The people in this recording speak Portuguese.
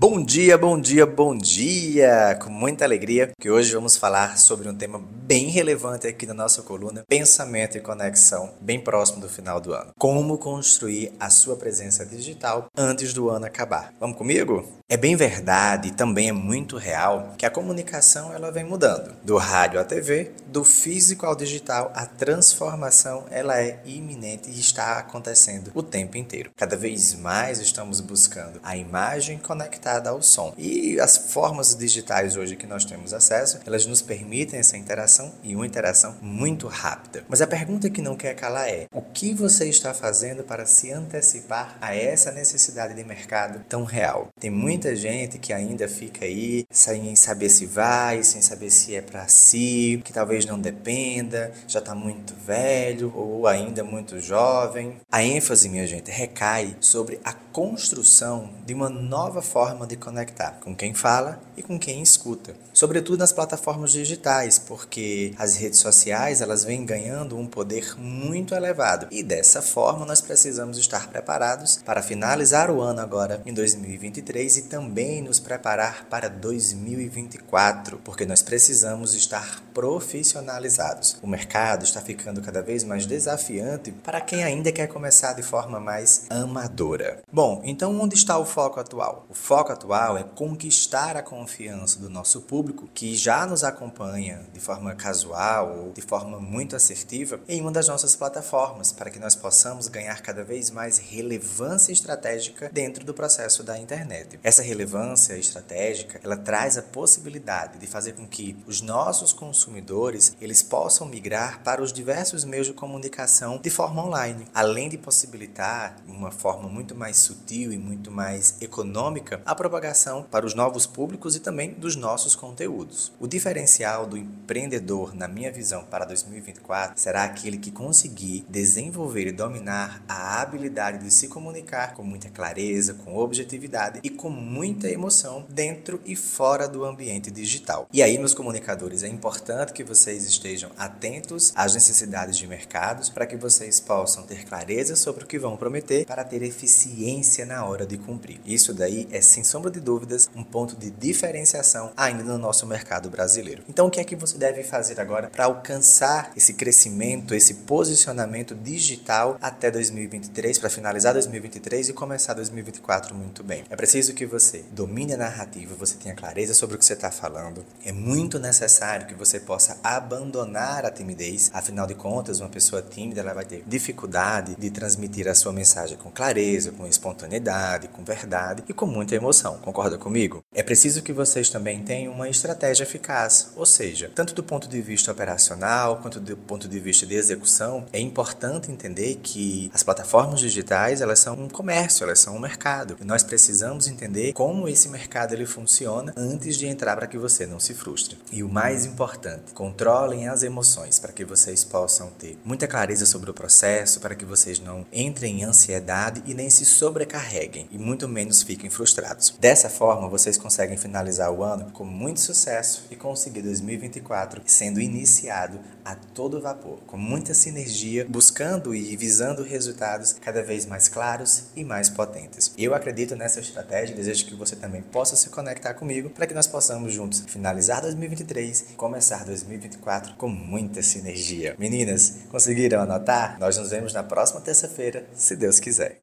Bom dia, bom dia, bom dia! Com muita alegria que hoje vamos falar sobre um tema bem relevante aqui na nossa coluna Pensamento e Conexão, bem próximo do final do ano. Como construir a sua presença digital antes do ano acabar. Vamos comigo? É bem verdade e também é muito real que a comunicação ela vem mudando. Do rádio à TV, do físico ao digital, a transformação ela é iminente e está acontecendo o tempo inteiro. Cada vez mais estamos buscando a imagem conectada ao som. E as formas digitais hoje que nós temos acesso, elas nos permitem essa interação e uma interação muito rápida. Mas a pergunta que não quer calar é: o que você está fazendo para se antecipar a essa necessidade de mercado tão real? Tem muita gente que ainda fica aí sem saber se vai, sem saber se é para si, que talvez não dependa, já está muito velho ou ainda muito jovem. A ênfase, minha gente, recai sobre a construção de uma nova forma de conectar com quem fala e com quem escuta, sobretudo nas plataformas digitais, porque as redes sociais elas vêm ganhando um poder muito elevado e dessa forma nós precisamos estar preparados para finalizar o ano agora em 2023 e também nos preparar para 2024, porque nós precisamos estar profissionalizados. O mercado está ficando cada vez mais desafiante para quem ainda quer começar de forma mais amadora. Bom, então onde está o foco atual? O foco atual é conquistar a confiança do nosso público que já nos acompanha de forma casual ou de forma muito assertiva em uma das nossas plataformas, para que nós possamos ganhar cada vez mais relevância estratégica dentro do processo da internet. Essa essa relevância estratégica, ela traz a possibilidade de fazer com que os nossos consumidores, eles possam migrar para os diversos meios de comunicação de forma online, além de possibilitar uma forma muito mais sutil e muito mais econômica a propagação para os novos públicos e também dos nossos conteúdos. O diferencial do empreendedor, na minha visão, para 2024 será aquele que conseguir desenvolver e dominar a habilidade de se comunicar com muita clareza, com objetividade e com muita emoção dentro e fora do ambiente digital. E aí, meus comunicadores, é importante que vocês estejam atentos às necessidades de mercados para que vocês possam ter clareza sobre o que vão prometer para ter eficiência na hora de cumprir. Isso daí é, sem sombra de dúvidas, um ponto de diferenciação ainda no nosso mercado brasileiro. Então, o que é que você deve fazer agora para alcançar esse crescimento, esse posicionamento digital até 2023, para finalizar 2023 e começar 2024 muito bem? É preciso que você domine a narrativa, você tenha clareza sobre o que você está falando, é muito necessário que você possa abandonar a timidez. Afinal de contas, uma pessoa tímida ela vai ter dificuldade de transmitir a sua mensagem com clareza, com espontaneidade, com verdade e com muita emoção. Concorda comigo? É preciso que vocês também tenham uma estratégia eficaz, ou seja, tanto do ponto de vista operacional quanto do ponto de vista de execução, é importante entender que as plataformas digitais elas são um comércio, elas são um mercado. E nós precisamos entender como esse mercado ele funciona antes de entrar para que você não se frustre. E o mais importante, controlem as emoções para que vocês possam ter muita clareza sobre o processo, para que vocês não entrem em ansiedade e nem se sobrecarreguem e muito menos fiquem frustrados. Dessa forma, vocês conseguem finalizar o ano com muito sucesso e conseguir 2024 sendo iniciado a todo vapor, com muita sinergia, buscando e visando resultados cada vez mais claros e mais potentes. Eu acredito nessa estratégia, desejo desejo que você também possa se conectar comigo para que nós possamos juntos finalizar 2023 e começar 2024 com muita sinergia. Meninas, conseguiram anotar? Nós nos vemos na próxima terça-feira, se Deus quiser.